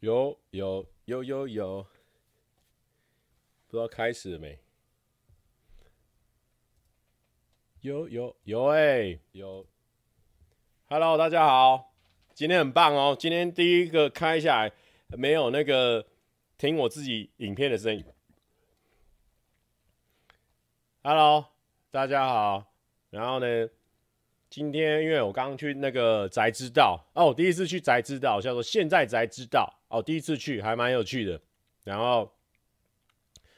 有有有有有，不知道开始了没？有有有哎、有，Hello，大家好，今天很棒哦，今天第一个开下来没有那个听我自己影片的声音。Hello，大家好，然后呢？今天因为我刚刚去那个宅知道哦，我第一次去宅知道，叫做现在宅知道哦，第一次去还蛮有趣的。然后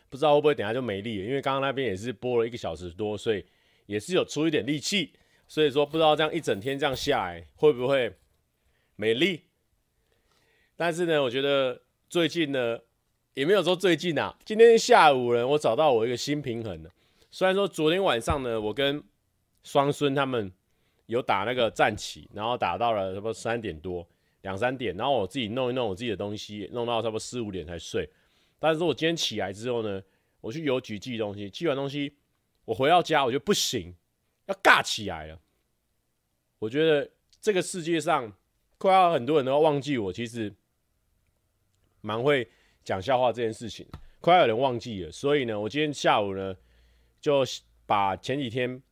不知道会不会等下就没力了，因为刚刚那边也是播了一个小时多，所以也是有出一点力气。所以说不知道这样一整天这样下来会不会没力。但是呢，我觉得最近呢也没有说最近啊，今天下午呢我找到我一个新平衡了。虽然说昨天晚上呢我跟双孙他们。有打那个战棋，然后打到了差不多三点多，两三点，然后我自己弄一弄我自己的东西，弄到差不多四五点才睡。但是我今天起来之后呢，我去邮局寄东西，寄完东西，我回到家，我觉得不行，要尬起来了。我觉得这个世界上快要很多人都要忘记我，其实蛮会讲笑话这件事情，快要有人忘记了。所以呢，我今天下午呢，就把前几天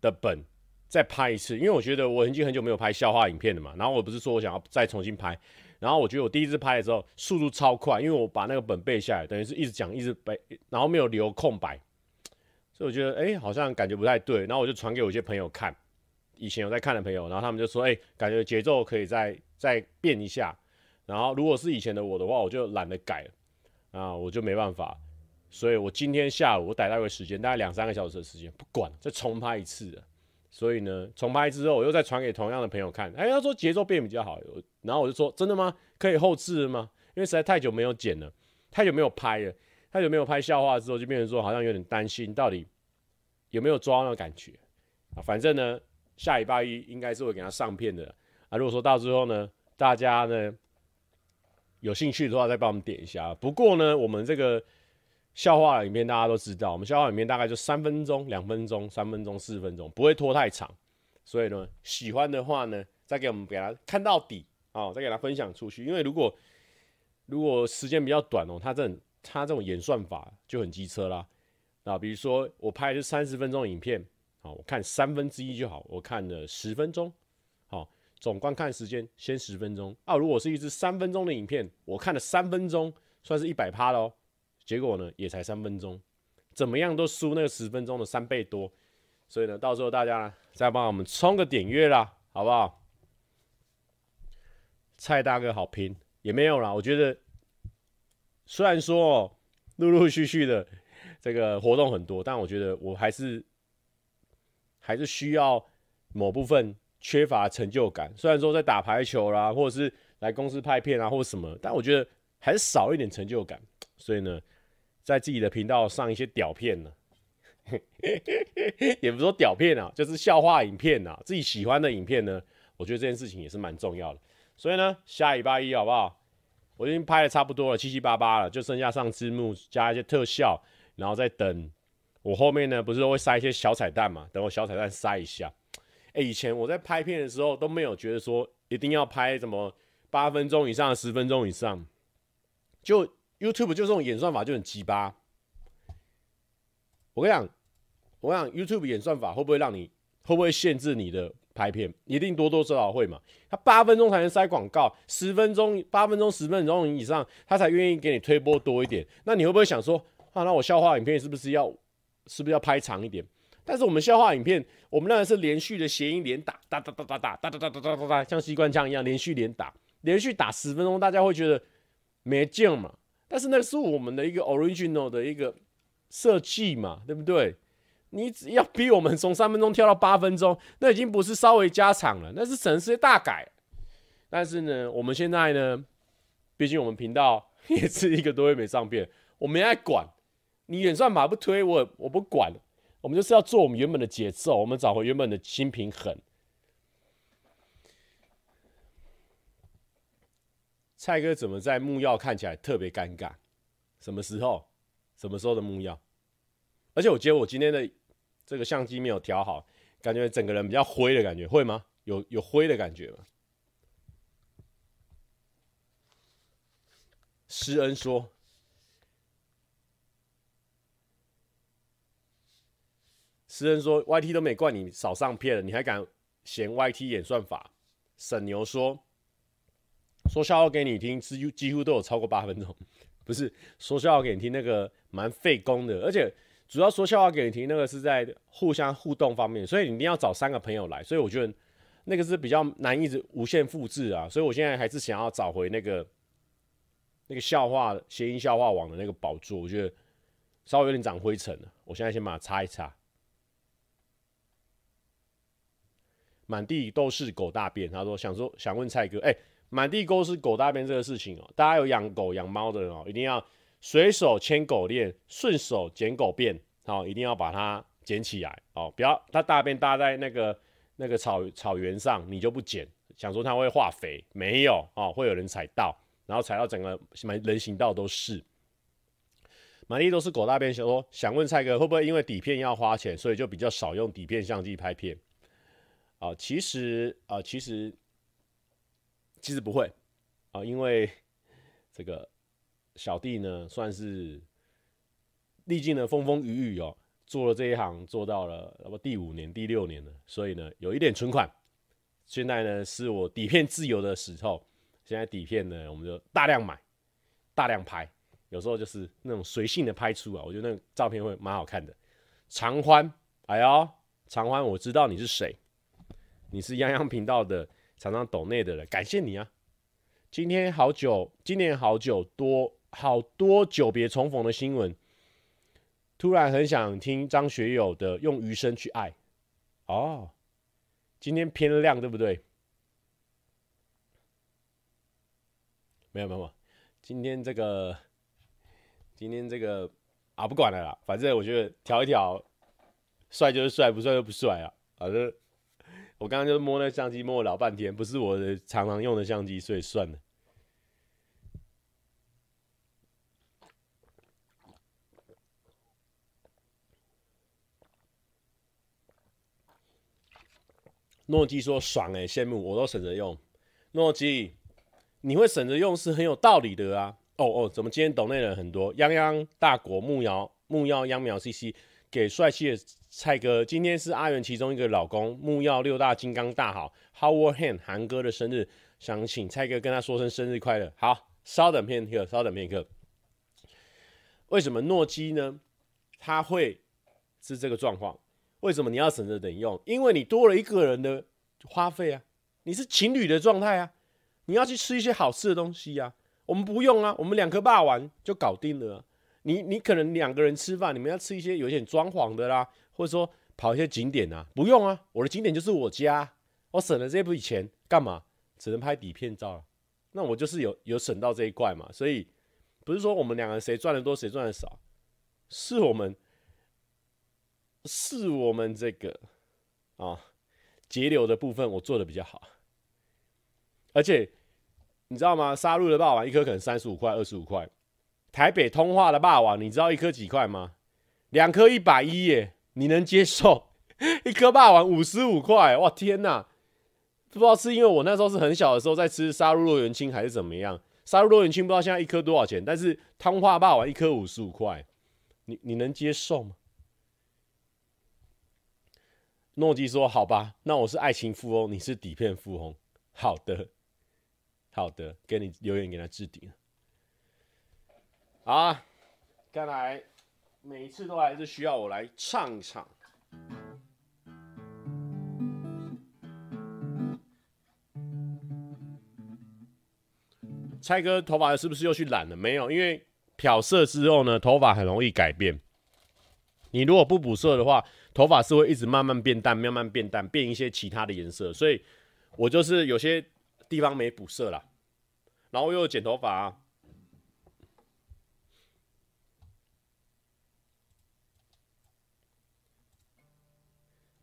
的本。再拍一次，因为我觉得我已经很久没有拍笑话影片了嘛。然后我不是说我想要再重新拍，然后我觉得我第一次拍的时候速度超快，因为我把那个本背下来，等于是一直讲一直背，然后没有留空白，所以我觉得哎、好像感觉不太对。然后我就传给我一些朋友看，以前有在看的朋友，然后他们就说哎、感觉节奏可以再再变一下。然后如果是以前的我的话，我就懒得改了啊，我就没办法。所以我今天下午我逮到一个时间，大概两三个小时的时间，不管再重拍一次。所以呢，重拍之后，我又再传给同样的朋友看。哎，他说节奏变比较好。然后我就说，真的吗？可以后置吗？因为实在太久没有剪了，太久没有拍了，太久没有拍笑话之后，就变成说好像有点担心，到底有没有抓那感觉啊？反正呢，下礼拜一应该是会给他上片的啊。如果说到之后呢，大家呢有兴趣的话，再帮我们点一下。不过呢，我们这个。笑话里面大家都知道，我们笑话里面大概就三分钟、两分钟、三分钟、四分钟，不会拖太长。所以呢，喜欢的话呢，再给我们给他看到底哦，再给他分享出去。因为如果如果时间比较短哦，他这种他这种演算法就很机车啦。啊，比如说我拍的是三十分钟影片，好，我看三分之一就好，我看了十分钟，好，总观看时间先十分钟。啊，如果是一支三分钟的影片，我看了三分钟，算是一百趴喽。结果呢，也才三分钟，怎么样都输那个十分钟的三倍多，所以呢，到时候大家再帮我们冲个点阅啦，好不好？蔡大哥好拼也没有啦，我觉得虽然说哦，陆陆续续的这个活动很多，但我觉得我还是还是需要某部分缺乏成就感。虽然说在打排球啦，或者是来公司拍片啊，或者什么，但我觉得还是少一点成就感，所以呢。在自己的频道上一些屌片呢，也不是说屌片啊，就是笑话影片啊，自己喜欢的影片呢，我觉得这件事情也是蛮重要的。所以呢，下礼拜一好不好？我已经拍的差不多了，七七八八了，就剩下上字幕加一些特效，然后再等我后面呢，不是会塞一些小彩蛋嘛？等我小彩蛋塞一下。哎、以前我在拍片的时候都没有觉得说一定要拍什么八分钟以上、十分钟以上，就。YouTube 就这种演算法就很鸡巴。我跟你讲，我跟你讲，YouTube 演算法会不会让你，会不会限制你的拍片？一定多多少少会嘛。他八分钟才能塞广告，十分钟、八分钟、十分钟以上，他才愿意给你推播多一点。那你会不会想说，啊，那我笑话影片是不是要，是不是要拍长一点？但是我们笑话影片，我们那个是连续的谐音连打，哒哒哒哒哒哒哒哒哒哒哒哒，像机关枪一样连续连打，连续打十分钟，大家会觉得没劲嘛？但是那是我们的一个 original 的一个设计嘛，对不对？你只要逼我们从三分钟跳到八分钟，那已经不是稍微加长了，那是省事大改。但是呢，我们现在呢，毕竟我们频道也是一个多月没上片，我没爱管你演算法不推我，我不管。我们就是要做我们原本的节奏，我们找回原本的新平衡。蔡哥怎么在木曜看起来特别尴尬？什么时候？什么时候的木曜？而且我觉得我今天的这个相机没有调好，感觉整个人比较灰的感觉，会吗？有有灰的感觉吗？施恩说。施恩说：“YT 都没怪你少上片了，你还敢嫌 YT 演算法？”沈牛说：“说笑话给你听，几乎几乎都有超过八分钟，不是说笑话给你听，那个蛮费工的，而且主要说笑话给你听，那个是在互相互动方面，所以你一定要找三个朋友来，所以我觉得那个是比较难一直无限复制啊，所以我现在还是想要找回那个那个笑话谐音笑话网的那个宝座，我觉得稍微有点长灰尘了，我现在先把它擦一擦。”满地都是狗大便。他说：“想说想问蔡哥，哎、满地都是狗大便这个事情哦、大家有养狗养猫的人哦、一定要随手牵狗链，顺手捡狗便，好、一定要把它捡起来哦、不要它大便搭在那个那个草草原上，你就不捡，想说它会化肥，没有哦、会有人踩到，然后踩到整个人行道都是。满地都是狗大便，想说想问蔡哥，会不会因为底片要花钱，所以就比较少用底片相机拍片？”啊，其实啊，其实其实不会啊，因为这个小弟呢，算是历尽了风风雨雨哦，做了这一行做到了那么第五年、第六年了，所以呢，有一点存款。现在呢，是我底片自由的时候。现在底片呢，我们就大量买、大量拍，有时候就是那种随性的拍出啊，我觉得那个照片会蛮好看的。常欢，哎呦，常欢，我知道你是谁。你是泱泱频道的常常抖内的人，感谢你啊！今天好久，今年好久多好多久别重逢的新闻，突然很想听张学友的《用余生去爱》哦。今天偏亮对不对？没有没有，今天这个今天这个啊，不管了啦，反正我觉得调一调，帅就是帅，不帅就不帅啊，反正。我刚刚就摸那相机摸了老半天，不是我的常常用的相机，所以算了。诺基说爽哎、欸，羡慕我都省着用。诺基，你会省着用是很有道理的啊。哦哦，怎么今天懂内人很多？泱泱大国木瑶木曜秧苗 CC 给帅气的。蔡哥，今天是阿元其中一个老公木曜六大金刚大好 Howard Han 韩哥的生日，想请蔡哥跟他说声生日快乐。好，稍等片刻，稍等片刻。为什么诺基呢？他会是这个状况？为什么你要省着等用？因为你多了一个人的花费啊，你是情侣的状态啊，你要去吃一些好吃的东西啊。我们不用啊，我们两颗霸王就搞定了。你你可能两个人吃饭，你们要吃一些有点装潢的啦。或者说跑一些景点啊，不用啊，我的景点就是我家，我省了这笔钱干嘛？只能拍底片照了，那我就是有有省到这一块嘛，所以不是说我们两个谁赚的多谁赚的少，是我们是我们这个啊节流的部分我做的比较好，而且你知道吗？沙鹿的霸王一颗可能三十五块、二十五块，台北通化的霸王你知道一颗几块吗？两颗一百一耶。你能接受 一颗霸王五十五块？哇天哪！不知道是因为我那时候是很小的时候在吃沙鹿肉圆青，还是怎么样？沙鹿肉圆青不知道现在一颗多少钱，但是汤化霸王一颗五十五块，你你能接受吗？诺基说：“好吧，那我是爱情富翁，你是底片富翁。好的，好的，给你留言给他置顶。啊，看来。”每一次都还是需要我来唱一唱。蔡哥头发是不是又去染了？没有，因为漂色之后呢，头发很容易改变。你如果不补色的话，头发是会一直慢慢变淡，慢慢变淡，变一些其他的颜色。所以我就是有些地方没补色啦，然后又剪头发啊。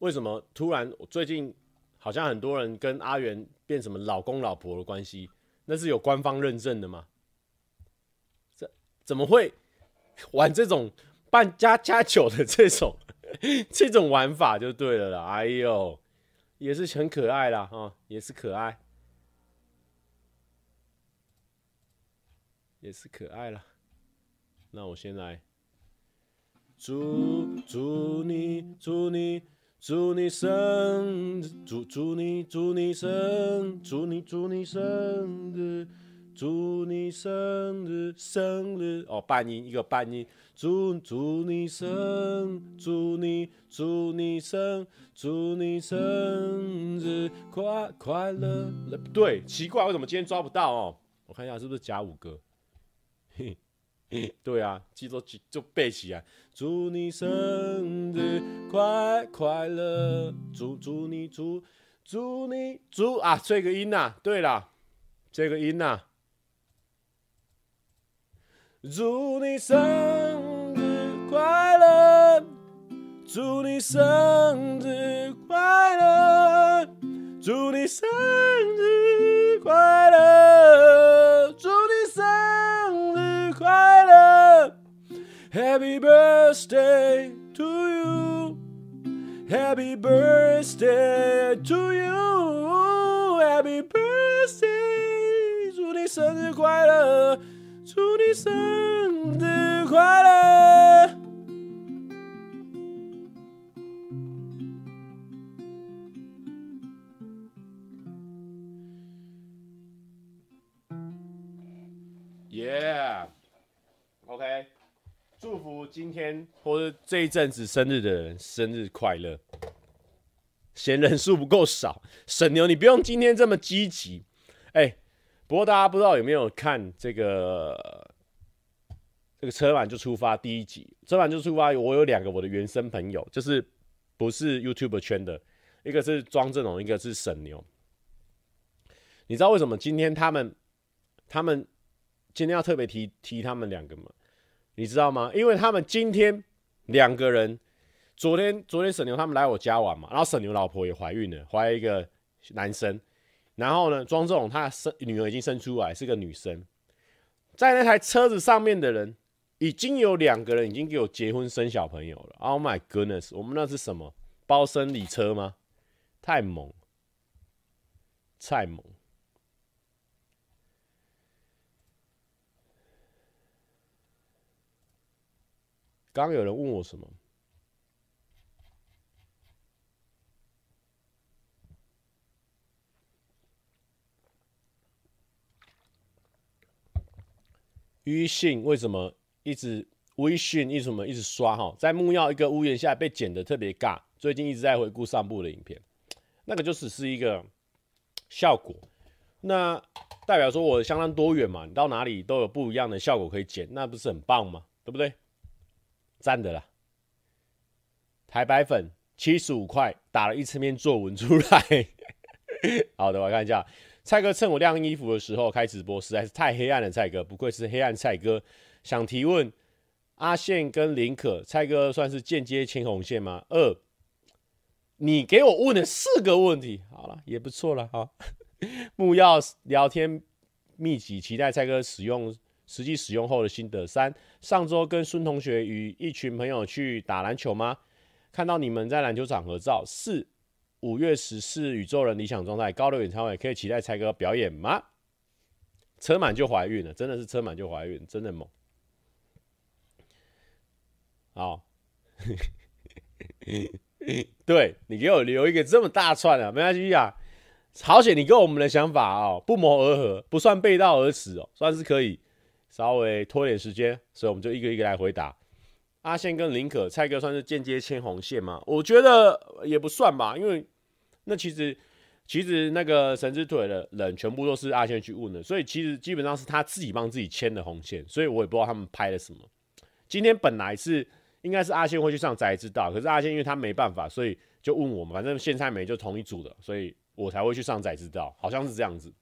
为什么突然最近好像很多人跟阿元变什么老公老婆的关系？那是有官方认证的吗？这怎么会玩这种扮家家酒的这种 这种玩法就对了啦！哎呦，也是很可爱啦，哈，也是可爱。也是可爱了。那我先来，祝祝你祝你祝你生，祝祝你祝你生，祝你祝你生日。祝你生日，生日哦，半音一个半音。祝祝你生，祝你祝你生，祝你生日快快乐。不对，奇怪，为什么今天抓不到哦？我看一下是不是甲午歌？嘿，对啊，记住就就背起来。祝你生日快快乐，祝祝你祝祝你祝啊，这个音呐，对了，这个音呐。祝你生日快乐！祝你生日快乐！祝你生日快乐！祝你生日快 ！Happy birthday to you! Happy birthday to you! Happy birthday！祝你生日快乐！祝你生日快乐 今天或者这一阵子生日的人生日快乐。嫌人数不够少，沈牛，你不用今天这么积极，哎、不过大家不知道有没有看这个这个车满就出发第一集，车满就出发。我有两个我的原生朋友，就是不是 YouTube 圈的，一个是庄正龙，一个是沈牛。你知道为什么今天他们他们今天要特别提提他们两个吗？你知道吗？因为他们今天两个人，昨天昨天沈牛他们来我家玩嘛，然后沈牛老婆也怀孕了，怀了一个男生。然后呢，庄仲他生女儿已经生出来，是个女生。在那台车子上面的人，已经有两个人已经给我结婚生小朋友了。Oh my goodness，我们那是什么包生理车吗？太猛，太猛。刚刚有人问我什么？微信为什么一直微信为什么一直刷哈？在木曜一个屋檐下被剪的特别尬，最近一直在回顾上部的影片，那个就只是一个效果，那代表说我相当多元嘛，你到哪里都有不一样的效果可以剪，那不是很棒吗？对不对？赞的啦，台白粉七十五块打了一次面作文出来，好的，我看一下。蔡哥趁我晾衣服的时候开直播，实在是太黑暗了。蔡哥不愧是黑暗蔡哥。想提问阿宪跟林可，蔡哥算是间接牵红线吗？二，你给我问了四个问题，好了，也不错了哈。木曜聊天秘籍，期待蔡哥使用实际使用后的心得。三，上周跟孙同学与一群朋友去打篮球吗？看到你们在篮球场合照。四。五月十四，宇宙人理想状态高流演唱会，可以期待蔡哥表演吗？车满就怀孕了，真的是车满就怀孕，真的猛。好，对你给我留一个这么大串啊，没关系啊。好险，你跟我们的想法哦不谋而合，不算背道而驰哦，算是可以稍微拖点时间，所以我们就一个一个来回答。阿宪跟林可，蔡哥算是间接牵红线吗？我觉得也不算吧，因为。那其实，其实那个神之腿的人全部都是阿宪去问的，所以其实基本上是他自己帮自己牵的红线，所以我也不知道他们拍了什么。今天本来是应该是阿宪会去上宅知道，可是阿宪因为他没办法，所以就问我们，反正现在没就同一组的，所以我才会去上宅知道，好像是这样子。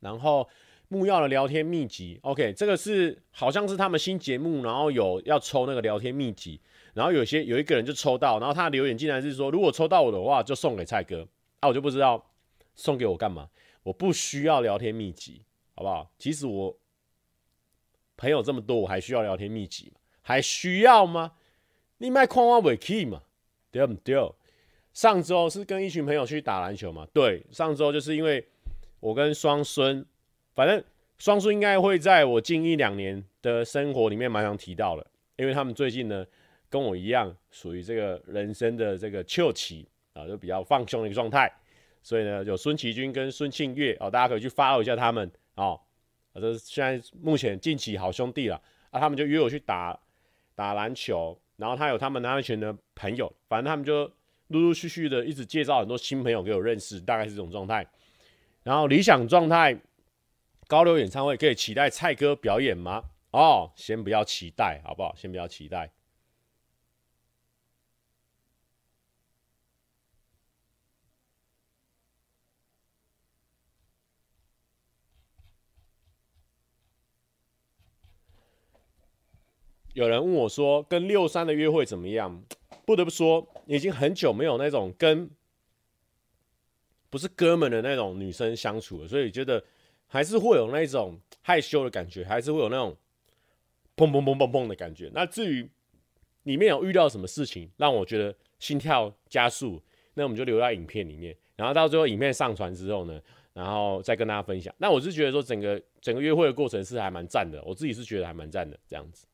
然后木曜的聊天秘籍，OK，这个是好像是他们新节目，然后有要抽那个聊天秘籍。然后有些有一个人就抽到，然后他留言竟然是说，如果抽到我的话，就送给蔡哥。啊，我就不知道送给我干嘛。我不需要聊天秘籍，好不好？其实我朋友这么多，我还需要聊天秘籍吗？还需要吗？你卖矿挖尾 key 嘛？对不对？上周是跟一群朋友去打篮球嘛？对，上周就是因为我跟双孙，反正双数应该会在我近一两年的生活里面蛮常提到的，因为他们最近呢跟我一样，属于这个人生的这个秋期啊，就比较放松的一个状态，所以呢，有孙奇君跟孙庆月哦，大家可以去 follow 一下他们哦，啊，这是现在目前近期好兄弟了啊，他们就约我去打打篮球，然后他有他们那一群的朋友，反正他们就陆陆续续的一直介绍很多新朋友给我认识，大概是这种状态。然后理想状态，高流演唱会可以期待蔡哥表演吗？哦，先不要期待，好不好？先不要期待。有人问我说，跟六三的约会怎么样？不得不说，已经很久没有那种跟。不是哥们的那种女生相处了，所以觉得还是会有那种害羞的感觉，还是会有那种砰砰砰砰砰的感觉。那至于里面有遇到什么事情让我觉得心跳加速，那我们就留在影片里面，然后到最后影片上传之后呢，然后再跟大家分享。那我是觉得说整个整个约会的过程是还蛮赞的，我自己是觉得还蛮赞的这样子。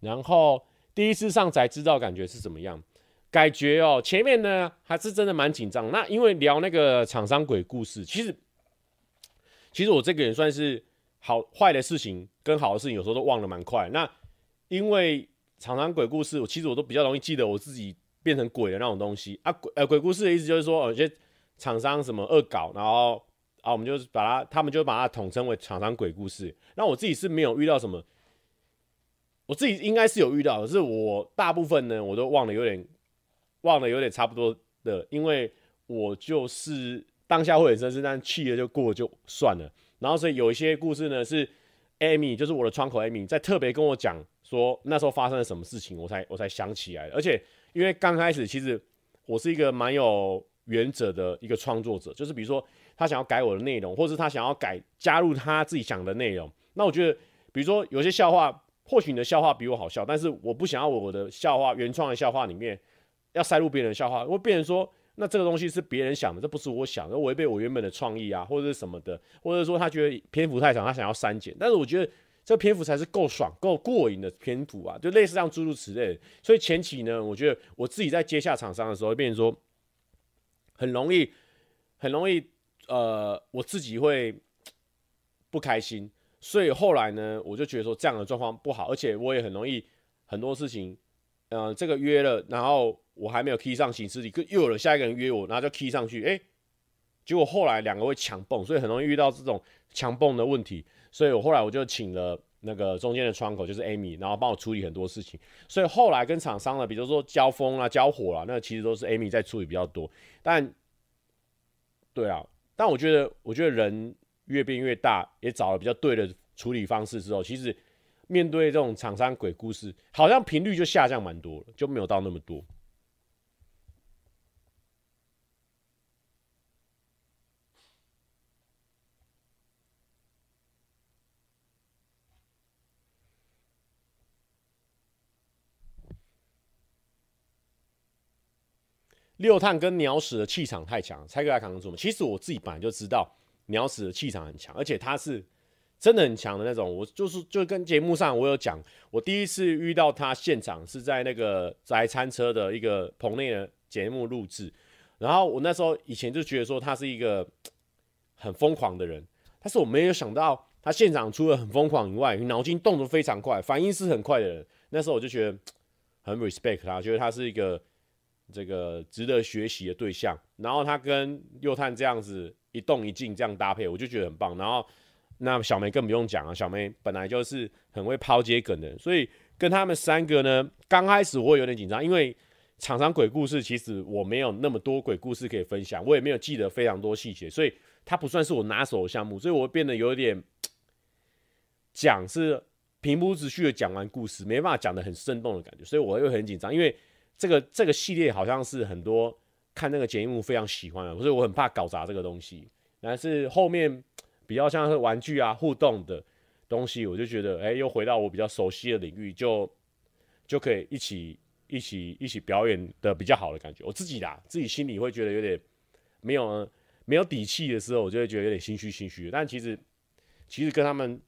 然后第一次上才知道感觉是怎么样。感觉哦，前面呢还是真的蛮紧张。那因为聊那个厂商鬼故事，其实其实我这个人算是好坏的事情跟好的事情，有时候都忘得蛮快。那因为厂商鬼故事，我其实我都比较容易记得我自己变成鬼的那种东西啊。鬼呃鬼故事的意思就是说，有些厂商什么恶搞，然后啊我们就是把它，他们就把它统称为厂商鬼故事。那我自己是没有遇到什么，我自己应该是有遇到，可是我大部分呢我都忘得有点。忘了有点差不多的，因为我就是当下会很生气，但气了就过就算了。然后所以有一些故事呢，是 Amy，就是我的窗口 Amy，在特别跟我讲说那时候发生了什么事情，我才我才想起来。而且因为刚开始其实我是一个蛮有原则的一个创作者，就是比如说他想要改我的内容，或是他想要改加入他自己想的内容，那我觉得比如说有些笑话，或许你的笑话比我好笑，但是我不想要我的笑话原创的笑话里面。要塞入别人的笑话，会变成说，那这个东西是别人想的，这不是我想的，违背我原本的创意啊，或者是什么的，或者说他觉得篇幅太长，他想要删减。但是我觉得这篇幅才是够爽、够过瘾的篇幅啊，就类似这样诸如此类。所以前期呢，我觉得我自己在接下厂商的时候，变成说很容易、很容易，呃，我自己会不开心。所以后来呢，我就觉得说这样的状况不好，而且我也很容易很多事情，呃，这个约了，然后。我还没有 key 上行事历，又有了下一个人约我，然后就 key 上去，哎、结果后来两个会强蹦，所以很容易遇到这种强蹦的问题，所以我后来我就请了那个中间的窗口，就是 Amy，然后帮我处理很多事情，所以后来跟厂商呢，比如说交锋啊、交火啊，那、其实都是 Amy 在处理比较多，但，对啊，但我觉得，我觉得人越变越大，也找了比较对的处理方式之后，其实面对这种厂商鬼故事，好像频率就下降蛮多了，就没有到那么多。六探跟鸟屎的气场太强，蔡哥来扛得住吗？其实我自己本来就知道鸟屎的气场很强，而且他是真的很强的那种。我就是就跟节目上我有讲，我第一次遇到他现场是在那个宅餐车的一个棚内的节目录制，然后我那时候以前就觉得说他是一个很疯狂的人，但是我没有想到他现场除了很疯狂以外，脑筋动得非常快，反应是很快的人。那时候我就觉得很 respect 他，觉得他是一个。这个值得学习的对象，然后他跟右探这样子一动一静这样搭配，我就觉得很棒。然后那小梅更不用讲啊，小梅本来就是很会抛接梗的，所以跟他们三个呢，刚开始我会有点紧张，因为厂商鬼故事其实我没有那么多鬼故事可以分享，我也没有记得非常多细节，所以它不算是我拿手的项目，所以我会变得有点讲是平铺直叙的讲完故事，没办法讲得很生动的感觉，所以我会很紧张，因为。这个这个系列好像是很多看那个节目非常喜欢的，所以我很怕搞砸这个东西。但是后面比较像是玩具啊互动的东西，我就觉得哎，又回到我比较熟悉的领域，就就可以一起一起一起表演的比较好的感觉。我自己啦，自己心里会觉得有点没有没有底气的时候，我就会觉得有点心虚心虚。但其实其实跟他们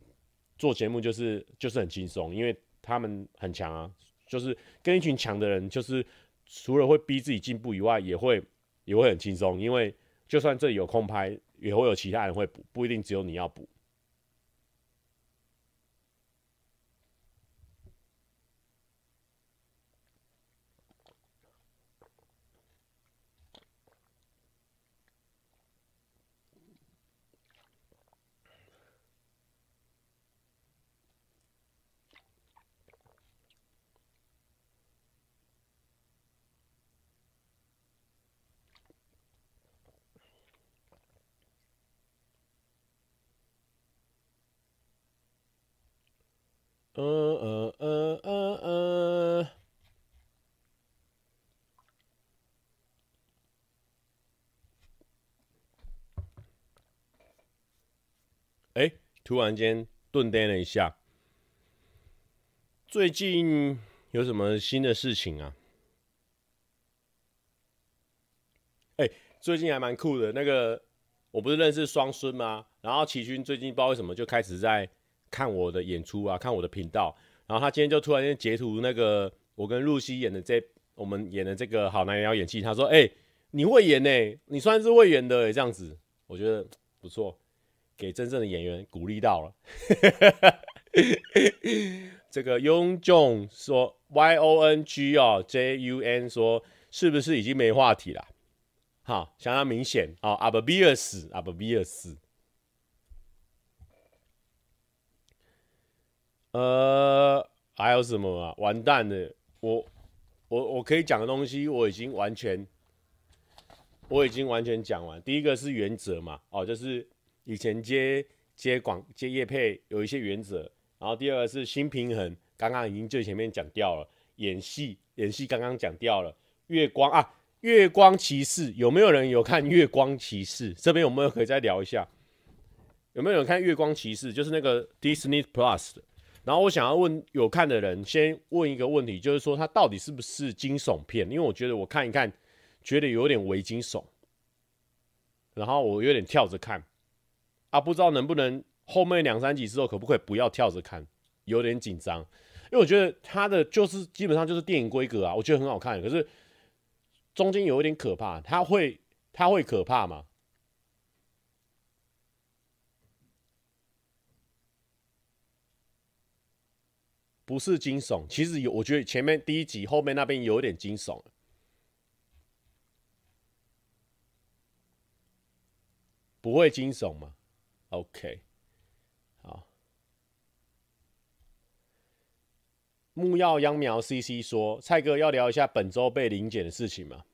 做节目就是就是很轻松，因为他们很强啊，就是跟一群强的人，就是除了会逼自己进步以外，也会也会很轻松，因为就算这里有空拍，也会有其他人会补，不一定只有你要补。嗯嗯嗯嗯嗯。哎，突然间顿电了一下。最近有什么新的事情啊？哎，最近还蛮酷的。那个，我不是认识双孙吗？然后齐军最近不知道为什么就开始在。看我的演出啊，看我的频道，然后他今天就突然间截图那个我跟露西演的这我们演的这个好男人要演戏，他说：“哎、你会演呢、你算是会演的、欸，这样子，我觉得不错，给真正的演员鼓励到了。”这个 Yong Jong 说 Y O N G 哦 J U N 说是不是已经没话题了？好，相当明显哦，Obvious，Obvious。呃，还有什么啊？完蛋了，我我我可以讲的东西我已经完全，我已经完全讲完。第一个是原则嘛，哦，就是以前接接广接业配有一些原则。然后第二个是心平衡，刚刚已经最前面讲掉了。演戏演戏刚刚讲掉了。月光啊，月光骑士有没有人有看月光骑士？这边我们可以再聊一下，有没有人看月光骑士？就是那个 Disney Plus 的。然后我想要问有看的人，先问一个问题，就是说它到底是不是惊悚片？因为我觉得我看一看，觉得有点微惊悚，然后我有点跳着看，啊，不知道能不能后面两三集之后可不可以不要跳着看，有点紧张，因为我觉得它的就是基本上就是电影规格啊，我觉得很好看，可是中间有一点可怕，它会它会可怕吗？不是惊悚，其实有，我觉得前面第一集后面那边有点惊悚，不会惊悚吗？OK，好。木曜秧苗 CC 说：“蔡哥要聊一下本周被临检的事情吗？”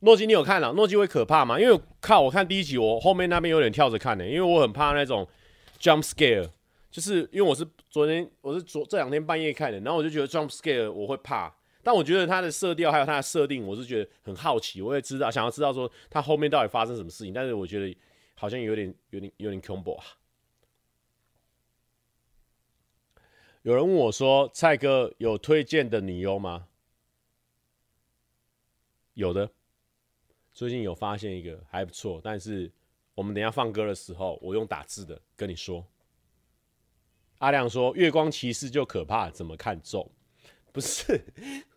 诺基，你有看了？诺基会可怕吗？因为靠，我看第一集，我后面那边有点跳着看的，因为我很怕那种 jump scare。就是因为我是昨天，我是昨这两天半夜看的，然后我就觉得 jump scare 我会怕，但我觉得它的色调还有它的设定，我是觉得很好奇，我也知道想要知道说它后面到底发生什么事情，但是我觉得好像有点有点有点恐怖啊。有人问我说：“蔡哥有推荐的女优吗？”有的，最近有发现一个还不错，但是我们等下放歌的时候，我用打字的跟你说。阿亮说：“月光骑士就可怕，怎么看咒？不是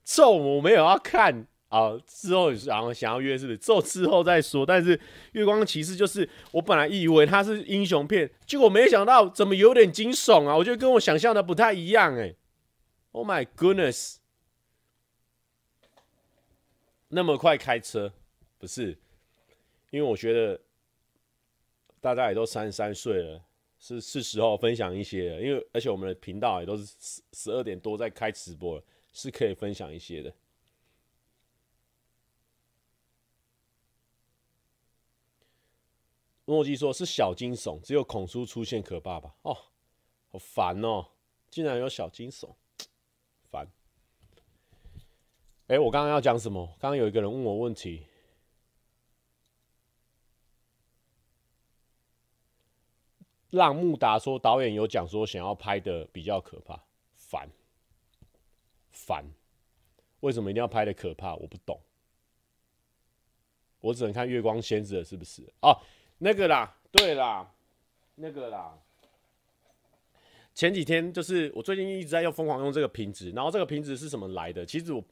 咒，我没有要看啊。之后然后想要约是不是？咒之后再说。但是月光骑士就是我本来以为它是英雄片，结果没想到怎么有点惊悚啊！我觉得跟我想象的不太一样哎。Oh my goodness！那么快开车？不是，因为我觉得大家也都三十三岁了。”是是时候分享一些了，因为而且我们的频道也都是十十二点多在开直播了，是可以分享一些的。诺基说是小惊悚，只有孔叔出现可怕吧？哦，好烦哦，竟然有小惊悚，烦。哎，我刚刚要讲什么？刚刚有一个人问我问题。让木达说，导演有讲说想要拍的比较可怕，烦，烦，为什么一定要拍的可怕？我不懂，我只能看月光仙子了，是不是？哦，那个啦，对啦，那个啦，前几天就是我最近一直在用疯狂用这个瓶子，然后这个瓶子是什么来的？其实我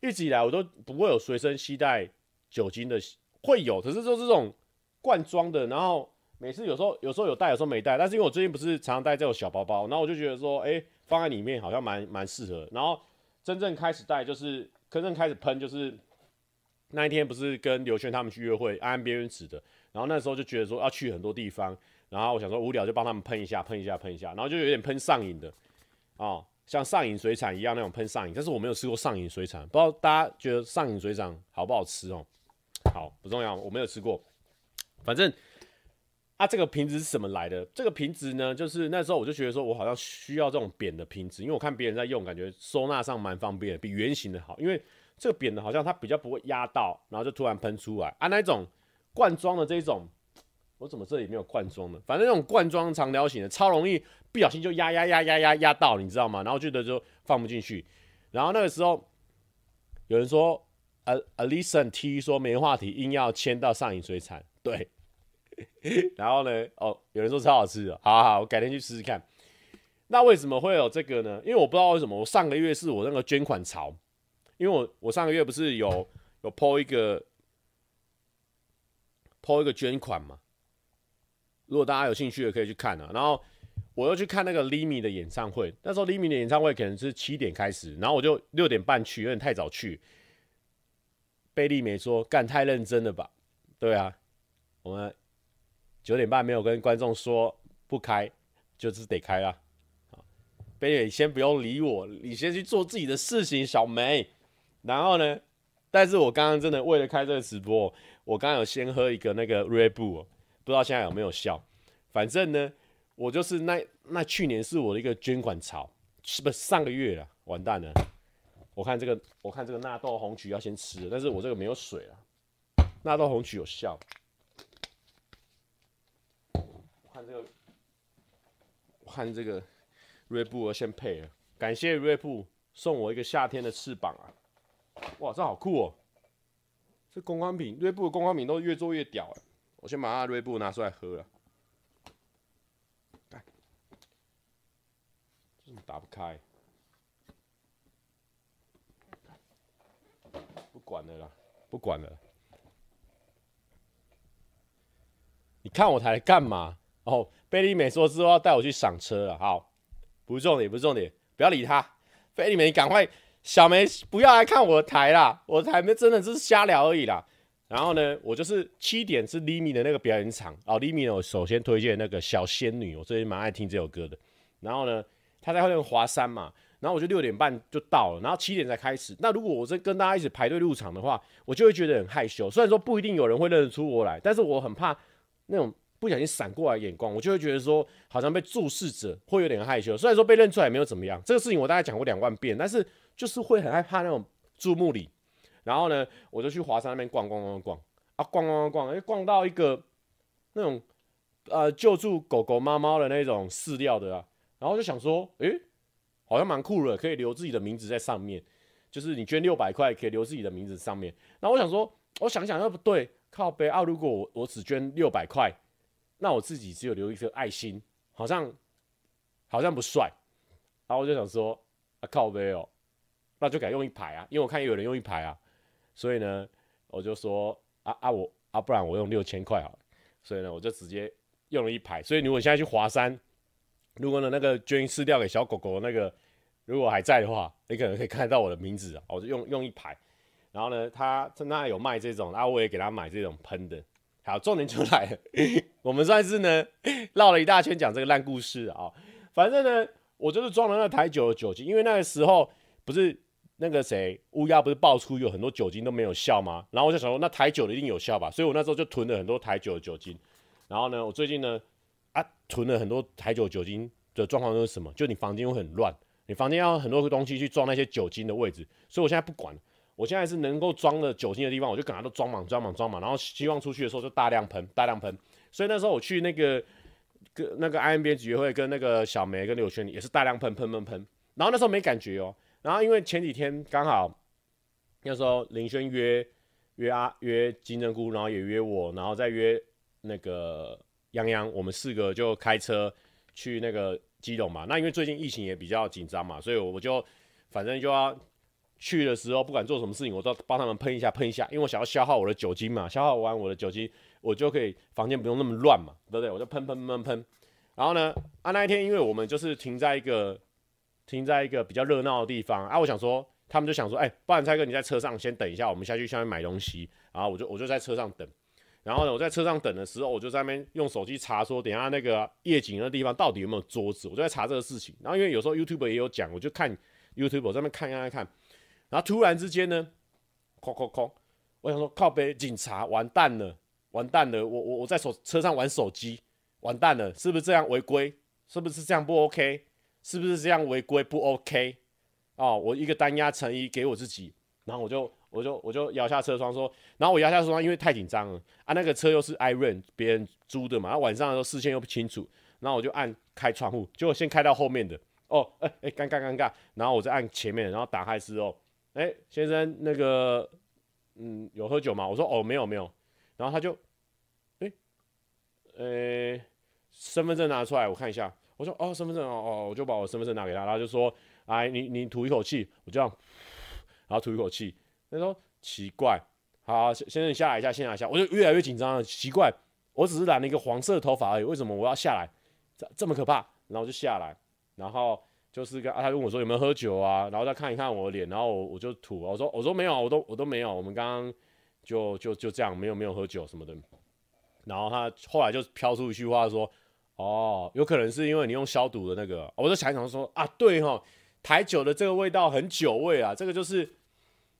一直以来我都不会有随身携带酒精的，会有，可是就是这种罐装的，然后每次有时候有时候有带，有时候没带。但是因为我最近不是常常带这种小包包，然后我就觉得说，哎、放在里面好像蛮蛮适合。然后真正开始带就是真正开始喷就是。那一天不是跟刘轩他们去约会，安安边缘指的，然后那时候就觉得说要去很多地方，然后我想说无聊就帮他们喷一下，喷一下，喷一下，然后就有点喷上瘾的，哦，像上瘾水产一样那种喷上瘾，但是我没有吃过上瘾水产，不知道大家觉得上瘾水产好不好吃哦？好，不重要，我没有吃过，反正啊，这个瓶子是什么来的？这个瓶子呢，就是那时候我就觉得说我好像需要这种扁的瓶子，因为我看别人在用，感觉收纳上蛮方便的，比圆形的好，因为。这个扁的，好像它比较不会压到，然后就突然喷出来啊。那种罐装的这种，我怎么这里没有罐装的？反正那种罐装长条形的，超容易不小心就压压压压压压到，你知道吗？然后觉得就放不进去。然后那个时候有人说，呃，Alison T 说没话题，硬要签到上瘾水产，对。然后呢，哦，有人说超好吃的，好好，我改天去试试看。那为什么会有这个呢？因为我不知道为什么，我上个月是我那个捐款潮。因为我我上个月不是有有 po 一个 po 一个捐款嘛，如果大家有兴趣的可以去看啊。然后我又去看那个 Limi 的演唱会，那时候 Limi 的演唱会可能是七点开始，然后我就六点半去，有点太早去。贝利美说干太认真了吧？对啊，我们九点半没有跟观众说不开，就是得开啦。贝利美先不用理我，你先去做自己的事情，小梅。然后呢？但是我刚刚真的为了开这个直播，我刚刚有先喝一个那个 Red Bull，不知道现在有没有效。反正呢，我就是那那去年是我的一个捐款潮，是不是上个月了？完蛋了！我看这个，我看这个纳豆红曲要先吃，但是我这个没有水了。纳豆红曲有效。看这个，我看这个 Red Bull 先配了。感谢 Red Bull 送我一个夏天的翅膀啊！哇，这好酷哦！这公关品，锐步的公关品都越做越屌哎！我先把它锐步拿出来喝了。干，这怎么打不开？不管了啦，不管了。你看我台干嘛？哦，贝利美说之后要带我去赏车了。好，不是重点，不是重点，不要理他。贝利美，赶快。小梅，不要来看我的台啦！我台没真的只是瞎聊而已啦。然后呢，我就是七点是 Limi 的那个表演场哦。Limi 呢，我首先推荐那个小仙女，我最近蛮爱听这首歌的。然后呢，他在后面华山嘛，然后我就六点半就到了，然后七点才开始。那如果我是跟大家一起排队入场的话，我就会觉得很害羞。虽然说不一定有人会认得出我来，但是我很怕那种不小心闪过来眼光，我就会觉得说好像被注视着，会有点害羞。虽然说被认出来没有怎么样，这个事情我大概讲过两万遍，但是。就是会很害怕那种注目礼，然后呢，我就去华山那边逛逛逛逛啊，逛逛逛逛，哎，逛到一个那种呃救助狗狗猫猫的那种饲料的啊，然后就想说，诶，好像蛮酷的，可以留自己的名字在上面，就是你捐六百块可以留自己的名字上面。然后我想说，我想想，要不对，靠北啊，如果我我只捐六百块，那我自己只有留一颗爱心，好像好像不帅。然后我就想说，啊靠背哦。那就改用一排啊，因为我看有人用一排啊，所以呢，我就说啊啊我啊，不然我用六千块好了，所以呢，我就直接用了一排。所以如果现在去华山，如果呢那个捐饲料给小狗狗那个如果还在的话，你可能可以看得到我的名字啊，我就用用一排。然后呢，他在那有卖这种，然后我也给他买这种喷的。好，重点就来了，我们算是呢 绕了一大圈讲这个烂故事啊。反正呢，我就是装了那台酒的酒精，因为那个时候不是。那个谁乌鸦不是爆出有很多酒精都没有效吗？然后我就想说，那台酒的一定有效吧，所以我那时候就囤了很多台酒的酒精。然后呢，我最近呢啊囤了很多台酒酒精的状况都是什么？就你房间会很乱，你房间要很多东西去装那些酒精的位置。所以我现在不管，我现在是能够装的酒精的地方，我就赶快都装满、装满、装满。然后希望出去的时候就大量喷、大量喷。所以那时候我去那个跟那个 I M 编辑约会，跟那个小梅跟刘轩也是大量喷、喷、喷、喷。然后那时候没感觉哦。然后因为前几天刚好那时候林轩约约啊约金针菇，然后也约我，然后再约那个泱泱，我们四个就开车去那个基隆嘛。那因为最近疫情也比较紧张嘛，所以我就反正就要去的时候，不管做什么事情，我都帮他们喷一下喷一下，因为我想要消耗我的酒精嘛，消耗完我的酒精，我就可以房间不用那么乱嘛，对不对？我就喷喷喷喷。然后呢，啊那一天因为我们就是停在一个停在一个比较热闹的地方啊，我想说。他们就想说，哎、不然蔡哥你在车上先等一下，我们下去下面买东西。然后我就我就在车上等。然后呢，我在车上等的时候，我就在那边用手机查说，等下那个夜景的地方到底有没有桌子。我就在查这个事情。然后因为有时候 YouTube 也有讲，我就看 YouTube 我在那边看看看看。然后突然之间呢，哐哐哐，我想说靠北警察完蛋了，完蛋了！我我我在手车上玩手机，完蛋了，是不是这样违规？是不是这样不 OK？是不是这样违规不 OK？哦，我一个单压成衣给我自己，然后我就我就我就摇下车窗说，然后我摇下车窗，因为太紧张了啊，那个车又是 iRent 别人租的嘛，然后晚上的时候视线又不清楚，然后我就按开窗户，结果先开到后面的，哦，哎、欸、哎，尴尬尴尬，然后我再按前面，然后打开之后，哎、先生那个，嗯，有喝酒吗？我说哦，没有没有，然后他就，哎、欸，呃、身份证拿出来我看一下，我说哦，身份证哦哦，我就把我身份证拿给他，然后就说。哎，你你吐一口气，我这样，然后吐一口气。他说奇怪，好，先生你下来一下，先下一下。我就越来越紧张了，奇怪，我只是染了一个黄色的头发而已，为什么我要下来？这这么可怕？然后我就下来，然后就是跟啊，他问我说有没有喝酒啊，然后再看一看我的脸，然后我我就吐，我说我说没有，我都我都没有，我们刚刚就就就这样，没有没有喝酒什么的。然后他后来就飘出一句话说，哦，有可能是因为你用消毒的那个，我就想想说啊，对哈。台酒的这个味道很酒味啊，这个就是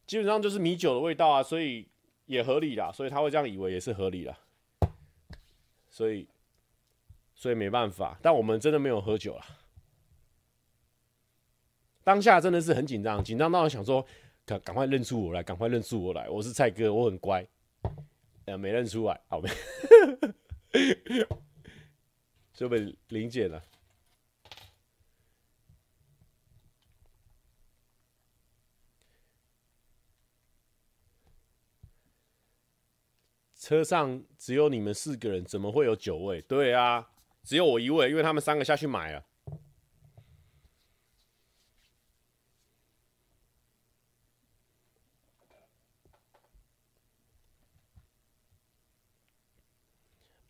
基本上就是米酒的味道啊，所以也合理啦，所以他会这样以为也是合理啦，所以所以没办法，但我们真的没有喝酒啦，当下真的是很紧张，紧张到想说赶赶快认出我来，赶快认出我来，我是蔡哥，我很乖，呃，没认出来，好没，就被临检了。车上只有你们四个人，怎么会有九位？对啊，只有我一位，因为他们三个下去买了。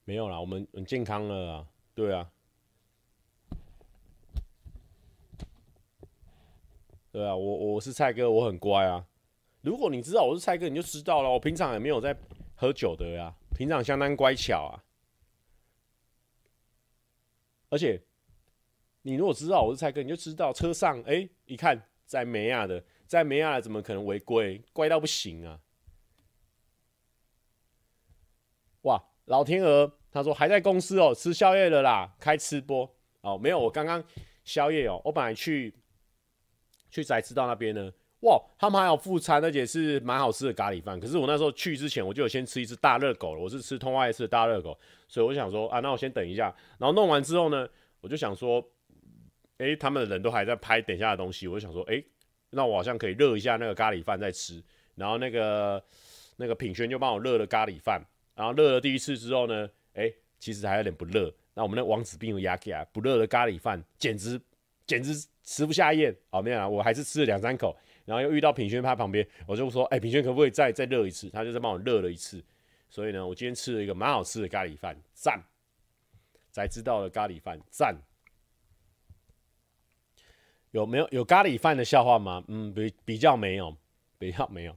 没有啦，我们很健康了啊，对啊，对啊，我我是蔡哥，我很乖啊。如果你知道我是蔡哥，你就知道了。我平常也没有在。喝酒的呀，平常相当乖巧啊。而且，你如果知道我是蔡哥，你就知道车上哎、一看在梅亚的，在梅亚怎么可能违规？乖到不行啊！哇，老天鹅他说还在公司哦，吃宵夜了啦，开吃播哦，没有，我刚刚宵夜哦，我本来去去宅知道那边呢。哇，他们还有副餐，而且是蛮好吃的咖喱饭。可是我那时候去之前，我就有先吃一只大热狗了。我是吃通化夜市的大热狗，所以我想说啊，那我先等一下。然后弄完之后呢，我就想说，哎、欸，他们的人都还在拍等一下的东西，我就想说，哎、欸，那我好像可以热一下那个咖喱饭再吃。然后那个那个品轩就帮我热了咖喱饭。然后热了第一次之后呢，哎、其实还有点不热。那我们那王子病又压起来，不热的咖喱饭简直简直吃不下咽。好，没有啊，我还是吃了两三口。然后又遇到品轩他旁边，我就说：“哎、品轩可不可以再再热一次？”他就在帮我热了一次。所以呢，我今天吃了一个蛮好吃的咖喱饭，赞！才知道了咖喱饭，赞！有没有有咖喱饭的笑话吗？嗯，比比较没有，比较没有。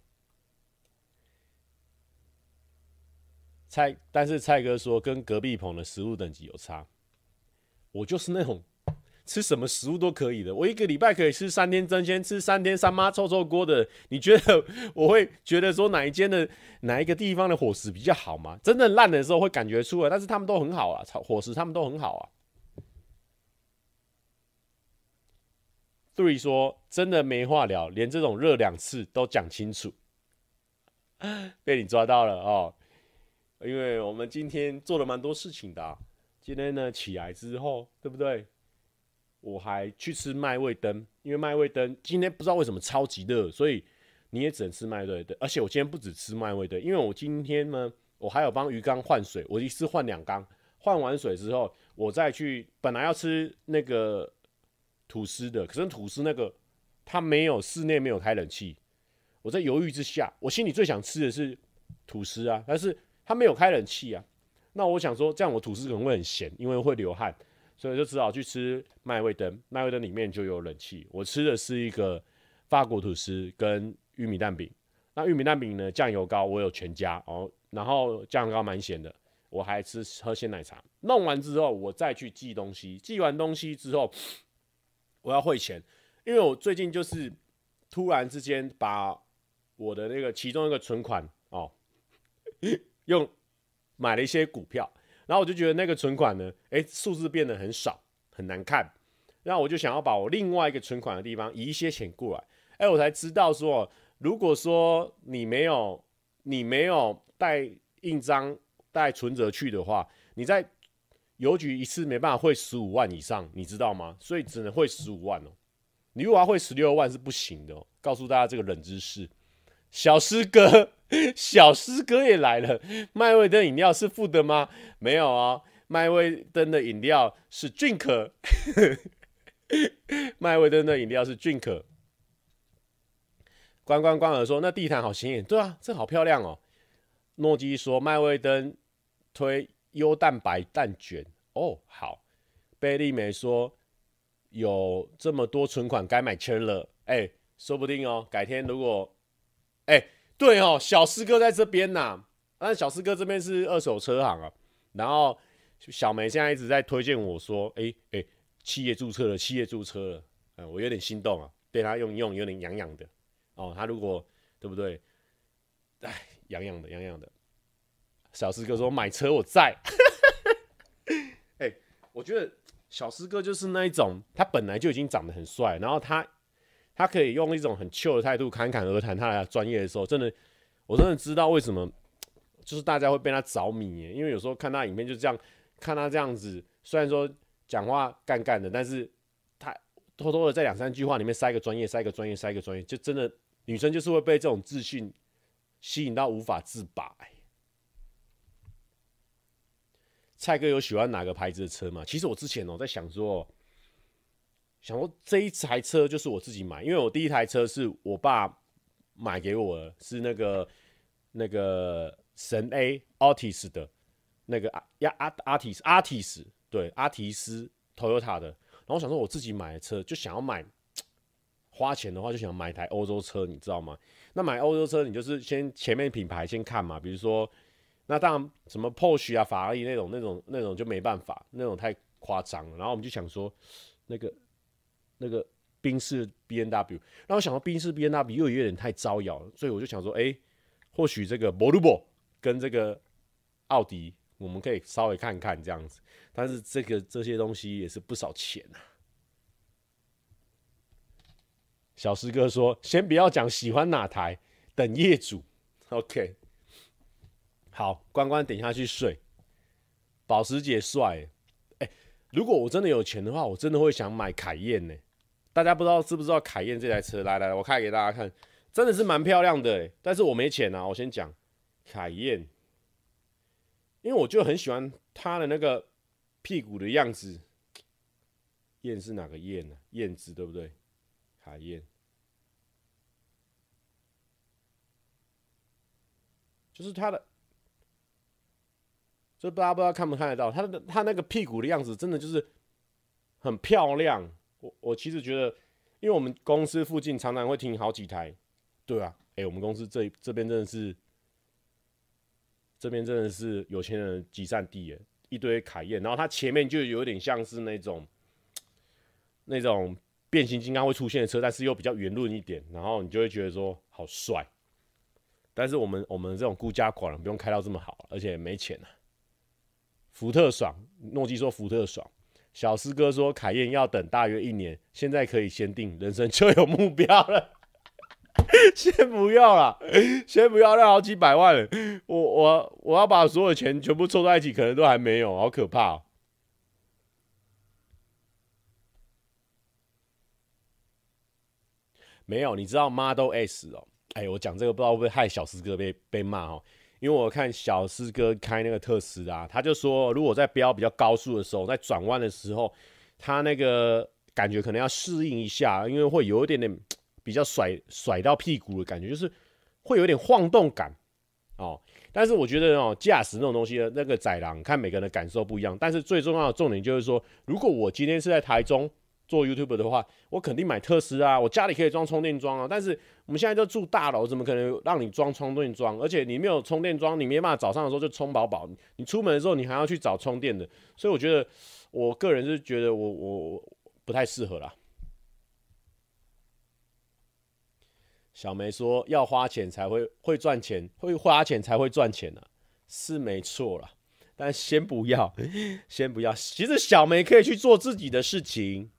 蔡，但是蔡哥说跟隔壁棚的食物等级有差。我就是那种。吃什么食物都可以的，我一个礼拜可以吃三天争鲜，吃三天三妈臭臭锅的。你觉得我会觉得说哪一间的哪一个地方的伙食比较好吗？真的烂的时候会感觉出来，但是他们都很好啊，伙食他们都很好啊。杜毅说真的没话聊，连这种热两次都讲清楚，被你抓到了哦。因为我们今天做了蛮多事情的啊，今天呢起来之后，对不对？我还去吃麦味登，因为麦味登今天不知道为什么超级热，所以你也只能吃麦味登。而且我今天不止吃麦味登，因为我今天呢，我还有帮鱼缸换水，我一次换两缸，换完水之后，我再去本来要吃那个吐司的，可是吐司那个它没有室内没有开冷气，我在犹豫之下，我心里最想吃的是吐司啊，但是他没有开冷气啊。那我想说，这样我吐司可能会很咸，因为会流汗，所以就只好去吃麦味登。麦味登里面就有冷气。我吃的是一个法国吐司跟玉米蛋饼。那玉米蛋饼呢，酱油膏我有全加哦，然后酱油膏蛮咸的。我还吃喝鲜奶茶。弄完之后，我再去寄东西。寄完东西之后，我要汇钱，因为我最近就是突然之间把我的那个其中一个存款哦用。买了一些股票，然后我就觉得那个存款呢，诶，数字变得很少，很难看。然后我就想要把我另外一个存款的地方移一些钱过来，诶，我才知道说，如果说你没有你没有带印章带存折去的话，你在邮局一次没办法汇十五万以上，你知道吗？所以只能汇十五万哦。你如果要汇十六万是不行的哦。告诉大家这个冷知识，小师哥。小师哥也来了，麦味登饮料是附的吗？没有哦，麦味登的饮料是 drink，麦味登的饮料是 drink。关关关儿说：“那地毯好显眼，对啊，这好漂亮哦。”诺基说：“麦味登推优蛋白蛋卷哦，好。”贝利美说：“有这么多存款，该买车了。”哎，说不定哦，改天如果，哎。对哦，小师哥在这边呐、啊，但小师哥这边是二手车行啊。然后小梅现在一直在推荐我说，哎哎，企业注册了，企业注册了，嗯，我有点心动啊，对他用一用有点痒痒的哦。他如果对不对？哎，痒痒的，痒痒的。小师哥说买车我在。哎，我觉得小师哥就是那一种，他本来就已经长得很帅，然后他。他可以用一种很 Q 的态度侃侃而谈他的专业的时候，真的，我真的知道为什么，就是大家会被他着迷耶。因为有时候看他影片就这样，看他这样子，虽然说讲话干干的，但是他偷偷的在两三句话里面塞个专业，塞个专业，塞个专业，就真的女生就是会被这种自信吸引到无法自拔。蔡哥有喜欢哪个牌子的车吗？其实我之前哦在想说。想说这一台车就是我自己买，因为我第一台车是我爸买给我的，是那个那个神 A Artis 的，那个呀阿阿提斯阿提斯对阿提斯 Toyota 的。然后想说我自己买的车，就想要买花钱的话，就想买一台欧洲车，你知道吗？那买欧洲车，你就是先前面品牌先看嘛，比如说那当然什么 Porsche 啊、法拉利那种那种那种就没办法，那种太夸张了。然后我们就想说那个。那个宾士 B N W，然后我想到宾士 B N W 又有点太招摇，所以我就想说，哎，或许这个 Volvo 跟这个奥迪，我们可以稍微看看这样子。但是这个这些东西也是不少钱啊。小师哥说，先不要讲喜欢哪台，等业主。OK，好，关关等下去睡。保时捷帅，哎，如果我真的有钱的话，我真的会想买凯宴呢。大家不知道知不知道凯宴这台车？来来，我开给大家看，真的是蛮漂亮的。但是我没钱啊，我先讲凯宴，因为我就很喜欢它的那个屁股的样子。燕是哪个燕呢？燕子对不对？凯宴就是它的，就大家不知道看不看得到它的它那个屁股的样子，真的就是很漂亮。我我其实觉得，因为我们公司附近常常会停好几台，对啊，哎、我们公司这这边真的是，这边真的是有钱人集散地耶，一堆凯宴，然后它前面就有点像是那种，那种变形金刚会出现的车，但是又比较圆润一点，然后你就会觉得说好帅，但是我们我们这种孤家寡人不用开到这么好，而且没钱啊，福特爽，诺基说福特爽。小师哥说：“凯宴要等大约一年，现在可以先定，人生就有目标了。先不要了，先不要那好几百万，我我我要把所有钱全部凑在一起，可能都还没有，好可怕喔。没有，你知道 Model S 哦？哎，我讲这个不知道会不会害小师哥被被骂哦？因为我看小师哥开那个特斯拉，他就说，如果在飙比较高速的时候，在转弯的时候，他那个感觉可能要适应一下，因为会有一点点比较甩甩到屁股的感觉，就是会有点晃动感哦。但是我觉得哦，驾驶那种东西的那个载廊，看每个人的感受不一样。但是最重要的重点就是说，如果我今天是在台中做 YouTube 的话，我肯定买特斯拉，我家里可以装充电桩啊。但是我们现在都住大楼，怎么可能让你装充电桩？而且你没有充电桩，你没办法早上的时候就充饱饱。你出门的时候，你还要去找充电的。所以我觉得，我个人是觉得我我不太适合啦。小梅说：“要花钱才会会赚钱，会花钱才会赚钱呢、啊，是没错啦。但先不要，先不要。其实小梅可以去做自己的事情。”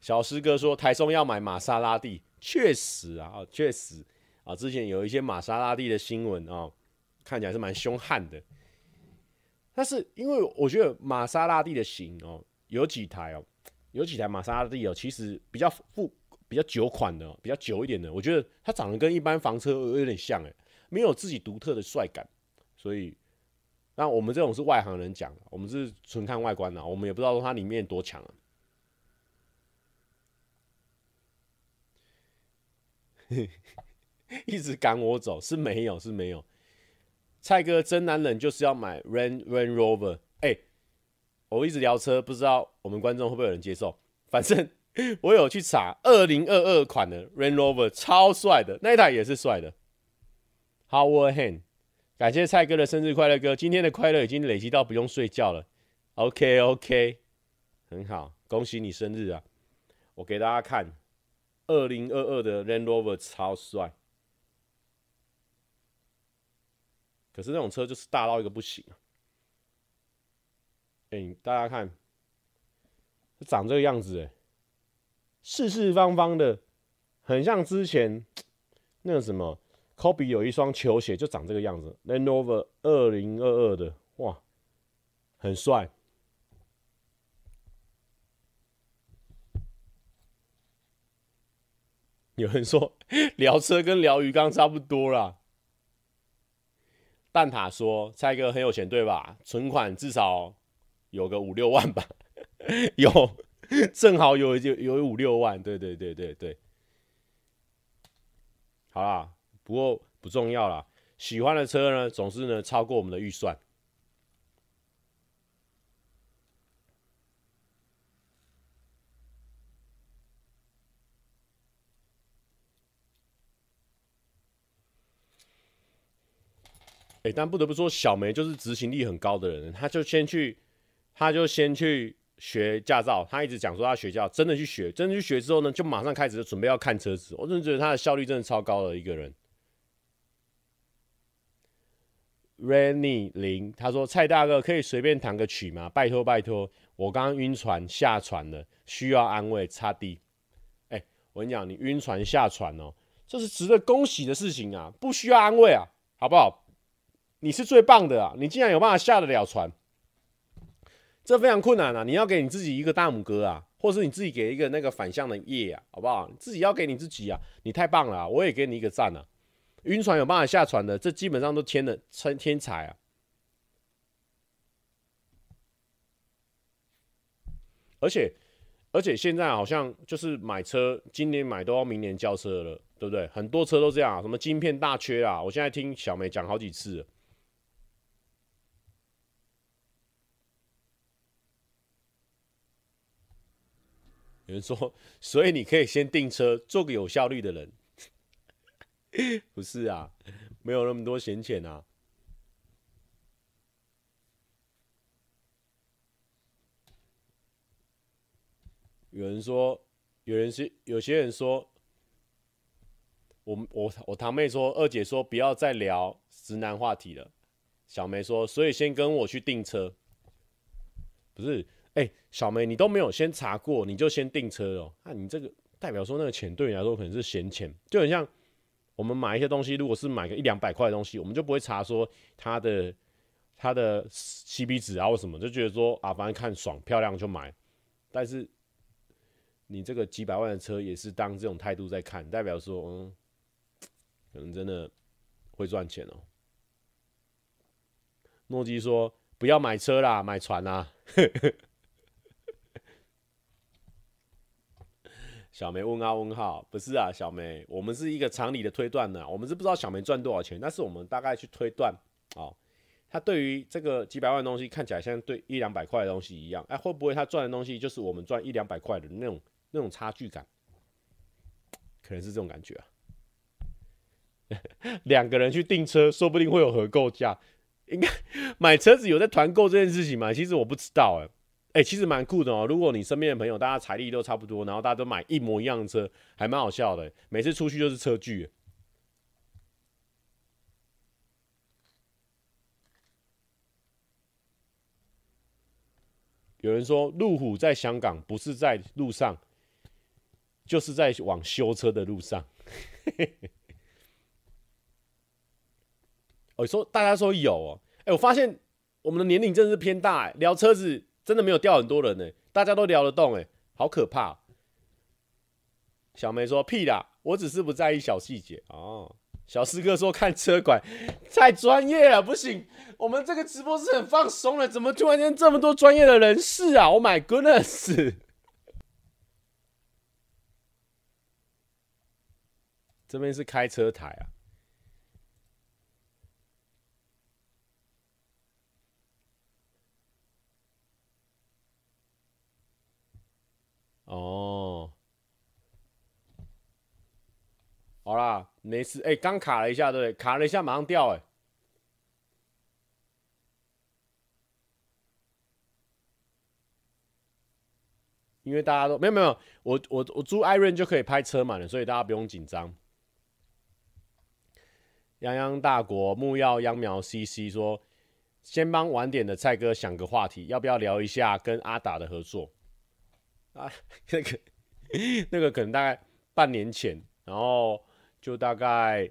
小师哥说：“台中要买玛莎拉蒂，确实啊，确实啊，之前有一些玛莎拉蒂的新闻啊，看起来是蛮凶悍的。但是因为我觉得玛莎拉蒂的型哦，有几台哦，有几台玛莎拉蒂哦，其实比较复。”比较久款的，比较久一点的，我觉得它长得跟一般房车有点像，哎，没有自己独特的帅感，所以，那我们这种是外行人讲，我们是纯看外观的，我们也不知道它里面多强啊。一直赶我走是没有是没有，蔡哥真男人就是要买 Ran Ran Rover，哎，我一直聊车，不知道我们观众会不会有人接受，反正。我有去查，二零二二款的 Ran Rover 超帅的，那一台也是帅的。Howard Hand，感谢蔡哥的生日快乐歌，今天的快乐已经累积到不用睡觉了。OK OK，很好，恭喜你生日啊！我给大家看，二零二二的 Land Rover 超帅。可是那种车就是大到一个不行啊！哎，大家看，长这个样子哎。四四方方的，很像之前那个什么，Kobe 有一双球鞋就长这个样子，Land Rover 二零二二的，哇，很帅。有人说聊车跟聊鱼缸差不多啦。蛋塔说蔡哥很有钱对吧？存款至少有个五六万吧？有。正好有有有五六万，对对对对对，好啦，不过不重要啦。喜欢的车呢，总是呢超过我们的预算。但不得不说，小梅就是执行力很高的人，他就先去，他就先去。学驾照，他一直讲说他学驾照，真的去学，真的去学之后呢，就马上开始就准备要看车子。我真的觉得他的效率真的超高的一个人。Renny 零，他说蔡大哥可以随便弹个曲吗？拜托拜托，我刚刚晕船下船了，需要安慰。擦地。哎，我跟你讲，你晕船下船哦，这是值得恭喜的事情啊，不需要安慰啊，好不好？你是最棒的啊，你竟然有办法下得了船。这非常困难啊！你要给你自己一个大拇哥啊，或是你自己给一个那个反向的耶啊，好不好？自己要给你自己啊！你太棒了，我也给你一个赞啊！晕船有办法下船的，这基本上都天的天天才啊！而且而且现在好像就是买车，今年买都要明年交车了，对不对？很多车都这样啊，什么晶片大缺啊！我现在听小梅讲好几次。有人说，所以你可以先订车，做个有效率的人。不是啊，没有那么多闲钱啊。有人说，有人是有些人说，我我我堂妹说，二姐说不要再聊直男话题了。小梅说，所以先跟我去订车，不是。哎、小梅，你都没有先查过，你就先订车哦？那、你这个代表说那个钱对你来说可能是闲钱，就很像我们买一些东西，如果是买个一两百块的东西，我们就不会查说它的它的 CP 值啊或什么，就觉得说啊，反正看爽漂亮就买。但是你这个几百万的车也是当这种态度在看，代表说嗯，可能真的会赚钱哦。诺基说不要买车啦，买船啦。小梅问号问号，不是啊，小梅，我们是一个常理的推断呢，我们是不知道小梅赚多少钱，但是我们大概去推断，哦，他对于这个几百万东西看起来像对一两百块的东西一样，哎，会不会他赚的东西就是我们赚一两百块的那种那种差距感？可能是这种感觉啊。两个人去订车，说不定会有合购价，应该 买车子有在团购这件事情吗？其实我不知道哎。哎、其实蛮酷的哦。如果你身边的朋友大家财力都差不多，然后大家都买一模一样的车，还蛮好笑的。每次出去就是车距。有人说，路虎在香港不是在路上，就是在往修车的路上。我说大家说有哦。哎，我发现我们的年龄真的是偏大，聊车子。真的没有掉很多人呢，大家都聊得动哎，好可怕！小梅说屁啦，我只是不在意小细节哦。小师哥说看车管太专业了，不行，我们这个直播是很放松的，怎么突然间这么多专业的人士啊？Oh my goodness！这边是开车台啊。哦，好啦，没事。哎、刚卡了一下，对不对？卡了一下，马上掉，哎。因为大家都没有没有，我我我租 Iron 就可以拍车满了，所以大家不用紧张。泱泱大国木曜秧苗 CC 说，先帮晚点的蔡哥想个话题，要不要聊一下跟阿达的合作？啊，那个那个可能大概半年前，然后就大概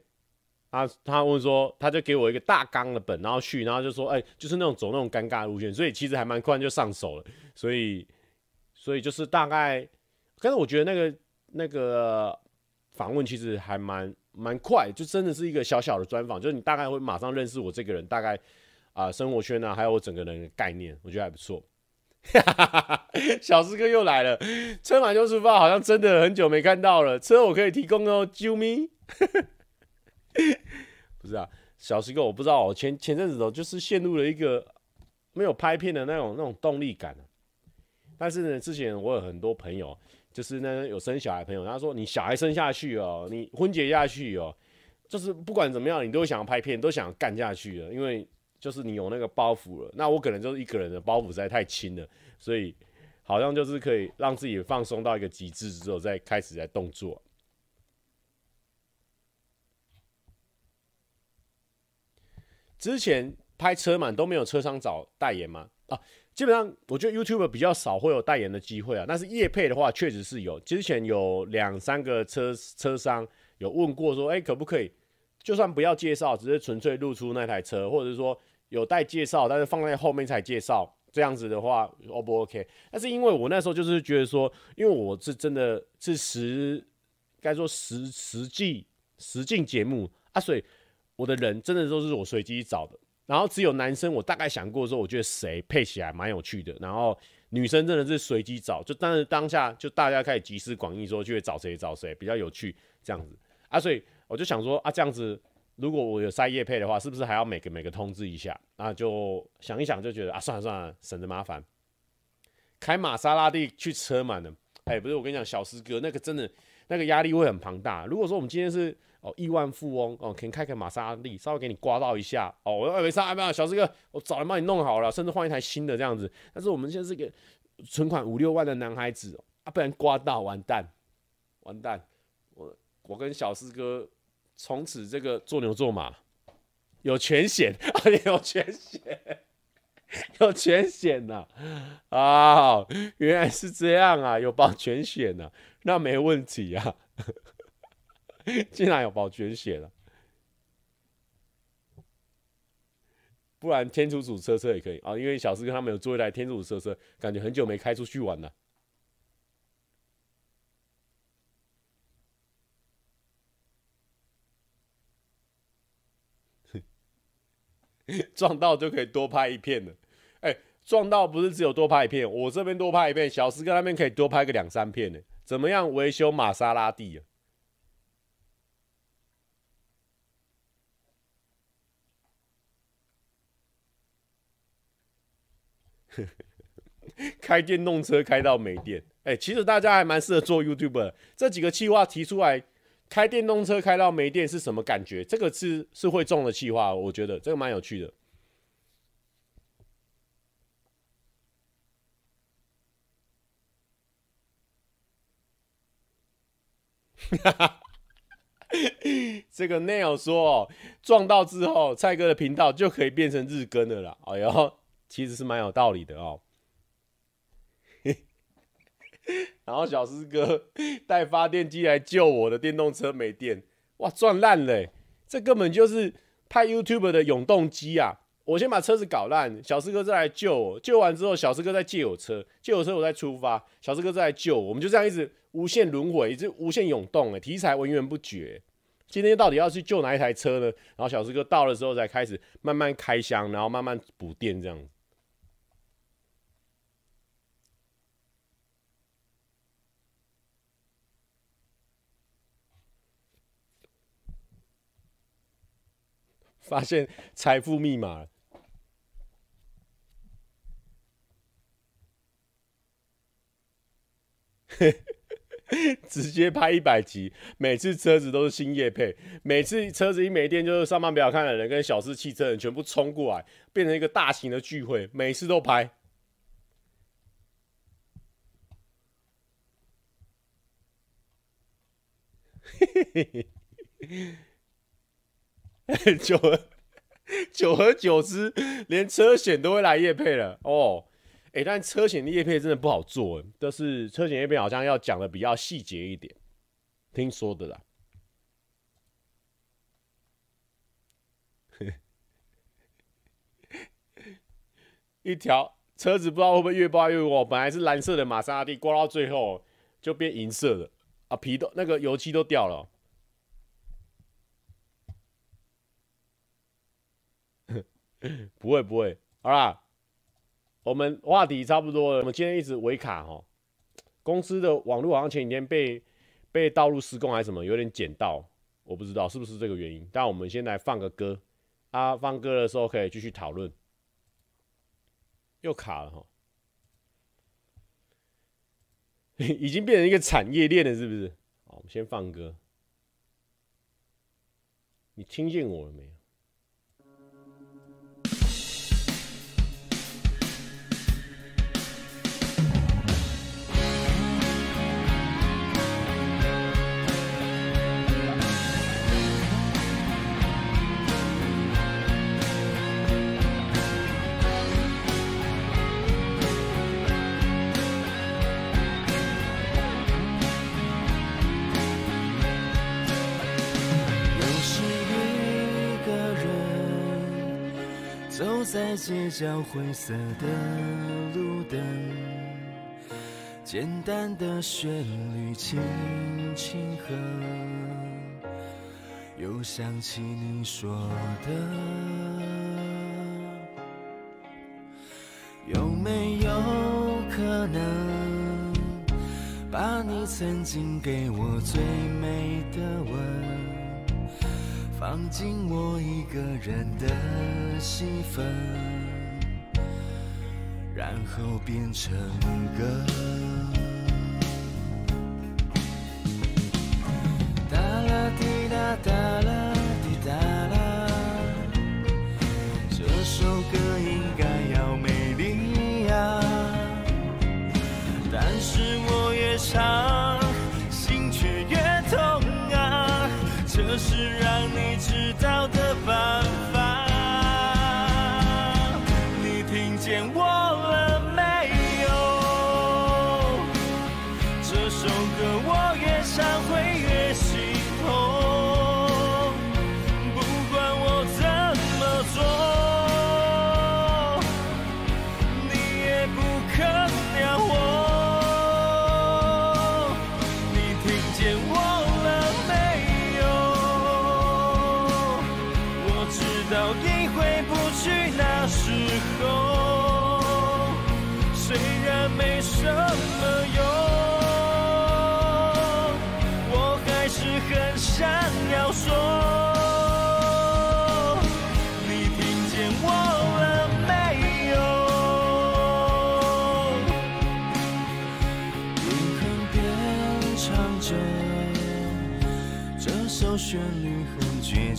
他他问说，他就给我一个大纲的本，然后去，然后就说，哎、就是那种走那种尴尬路线，所以其实还蛮快就上手了，所以所以就是大概，但是我觉得那个那个访问其实还蛮蛮快，就真的是一个小小的专访，就是你大概会马上认识我这个人，大概啊、生活圈啊，还有我整个人的概念，我觉得还不错。小师哥又来了，车满就出发，好像真的很久没看到了。车我可以提供哦，啾咪。不是啊，小师哥，我不知道，我前前阵子哦，就是陷入了一个没有拍片的那种那种动力感。但是呢，之前我有很多朋友，就是呢有生小孩朋友，他说你小孩生下去哦，你婚结下去哦，就是不管怎么样，你都想要拍片，都想干下去了，因为。就是你有那个包袱了，那我可能就是一个人的包袱实在太轻了，所以好像就是可以让自己放松到一个极致之后，再开始在动作。之前拍车满都没有车商找代言吗？啊，基本上我觉得 YouTube 比较少会有代言的机会啊。但是叶配的话，确实是有。之前有两三个车车商有问过说，哎，可不可以？就算不要介绍，只是纯粹露出那台车，或者是说。有带介绍，但是放在后面才介绍，这样子的话，O 不 OK？但是因为我那时候就是觉得说，因为我是真的是实，该说实实际实境节目啊，所以我的人真的都是我随机找的。然后只有男生，我大概想过说，我觉得谁配起来蛮有趣的。然后女生真的是随机找，就但是当下就大家开始集思广益，说就会找谁找谁比较有趣这样子啊，所以我就想说啊，这样子。如果我有塞叶配的话，是不是还要每个每个通知一下？那就想一想，就觉得啊，算了算了，省得麻烦。开玛莎拉蒂去车满了，哎、不是我跟你讲，小师哥那个真的那个压力会很庞大。如果说我们今天是哦亿万富翁哦，可以开个玛莎拉蒂，稍微给你刮到一下哦，我说没事，没有小师哥，我早就帮你弄好了，甚至换一台新的这样子。但是我们现在是个存款五六万的男孩子啊，不然刮到完蛋，完蛋，我我跟小师哥。从此这个做牛做马有全险啊，有全险，有全险呐啊！原来是这样啊，有保全险呐，那没问题啊。竟然有保全险了，不然天竺鼠车车也可以啊，因为小四哥他们有做一台天竺鼠车车，感觉很久没开出去玩了。撞到就可以多拍一片了。哎、撞到不是只有多拍一片，我这边多拍一片，小师哥那边可以多拍个两三片呢。怎么样维修玛莎拉蒂啊？开电动车开到没电，哎、其实大家还蛮适合做 YouTuber。这几个企划提出来，开电动车开到没电是什么感觉？这个是是会中的企划，我觉得这个蛮有趣的。哈哈，这个 Nail 说哦，撞到之后，蔡哥的频道就可以变成日更的了啦。哎呦，其实是蛮有道理的哦。然后小师哥带发电机来救我的电动车没电，哇，赚烂了！这根本就是拍 YouTube 的永动机啊！我先把车子搞烂，小师哥再来救我，救完之后，小师哥再借我车，借我车我再出发，小师哥再来救我，我们就这样一直无限轮回，一直无限涌动，哎，题材源源不绝。今天到底要去救哪一台车呢？然后小师哥到了之后，才开始慢慢开箱，然后慢慢补电，这样。发现财富密码了，直接拍一百集，每次车子都是新业配，每次车子一没电，就是上班不要看的人跟小四汽车人全部冲过来，变成一个大型的聚会，每次都拍。嘿嘿嘿嘿久而久而久之，连车险都会来业配了哦。哎、但车险的业配真的不好做，但是车险业配好像要讲的比较细节一点，听说的啦。一条车子不知道会不会越刮越过，本来是蓝色的玛莎拉蒂，刮到最后就变银色的啊，皮都那个油漆都掉了。不会不会，好啦，我们话题差不多了。我们今天一直维卡哦，公司的网络好像前几天被被道路施工还是什么，有点剪到，我不知道是不是这个原因。但我们先来放个歌，啊，放歌的时候可以继续讨论。又卡了哈，已经变成一个产业链了，是不是？好，我们先放歌，你听见我了没有？街角灰色的路灯，简单的旋律轻轻和，又想起你说的，有没有可能把你曾经给我最美的吻？放进我一个人的戏份，然后变成歌。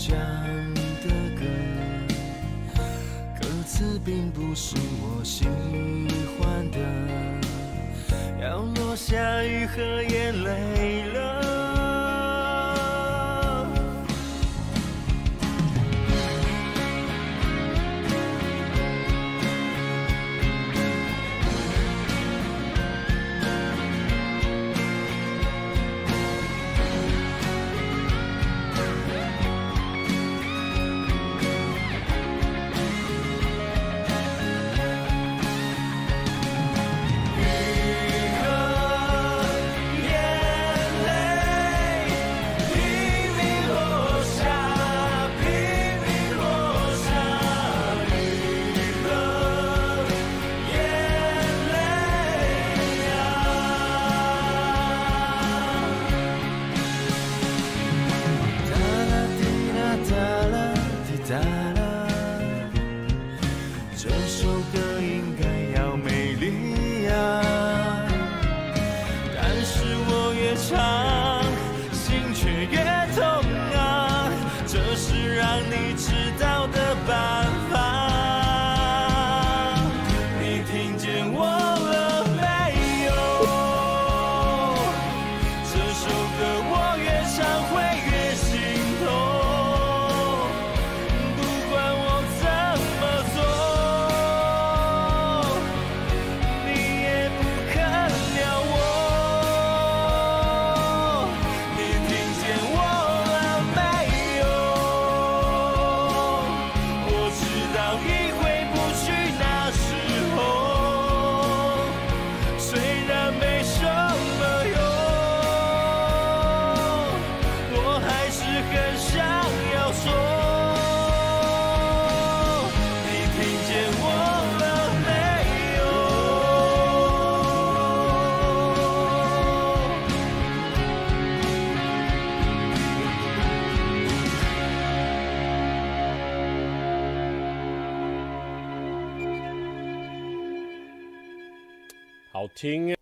唱的歌，歌词并不是我喜欢的，要落下雨和眼泪了。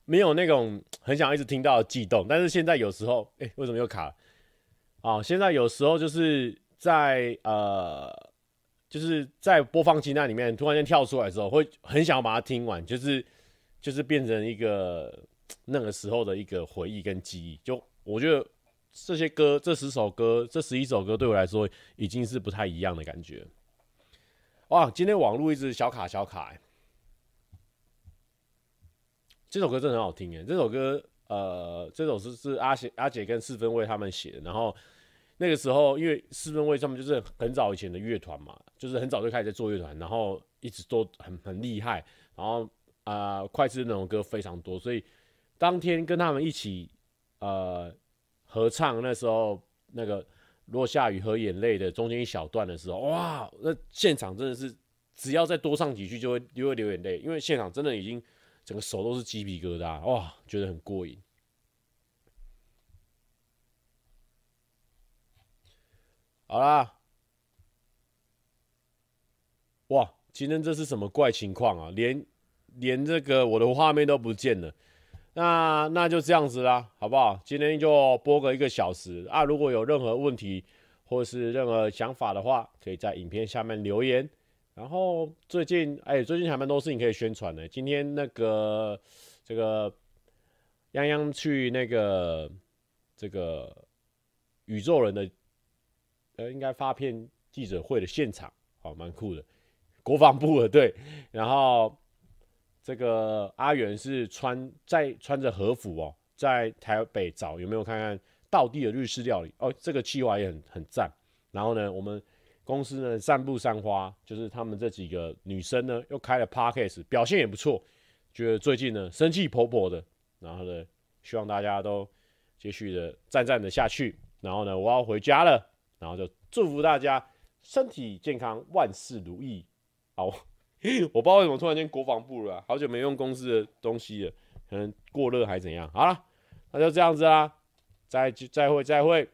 没有那种很想一直听到的悸动，但是现在有时候，哎、为什么又卡了？啊，现在有时候就是在呃，就是在播放清单里面突然间跳出来的时候，会很想要把它听完，就是就是变成一个那个时候的一个回忆跟记忆。就我觉得这些歌，这十首歌，这十一首歌对我来说已经是不太一样的感觉。哇，今天网络一直小卡小卡、这首歌真的很好听诶，这首歌，呃，这首是是阿姐阿姐跟四分卫他们写的。然后那个时候，因为四分卫他们就是很早以前的乐团嘛，就是很早就开始在做乐团，然后一直都很很厉害。然后啊、呃，脍炙那种歌非常多，所以当天跟他们一起呃合唱那时候那个落下雨和眼泪的中间一小段的时候，哇，那现场真的是只要再多唱几句就会就会流眼泪，因为现场真的已经。整个手都是鸡皮疙瘩，哇，觉得很过瘾。好啦，哇，今天这是什么怪情况啊？连连这个我的画面都不见了。那那就这样子啦，好不好？今天就播个一个小时啊。如果有任何问题或是任何想法的话，可以在影片下面留言。然后最近，哎，最近还蛮多事情可以宣传的。今天那个这个泱泱去那个这个宇宙人的呃，应该发片记者会的现场，好，蛮酷的。国防部的对，然后这个阿元是穿在穿着和服哦，在台北找有没有看看道地的日式料理哦，这个企划也很很赞。然后呢，我们。公司呢，散步三花就是他们这几个女生呢，又开了 Podcast，表现也不错。觉得最近呢，生气勃勃的，然后呢，希望大家都继续的赞赞的下去。然后呢，我要回家了，然后就祝福大家身体健康，万事如意。好，我不知道为什么突然间国防部了，好久没用公司的东西了，可能过热还怎样。好了，那就这样子啦，再再会再会。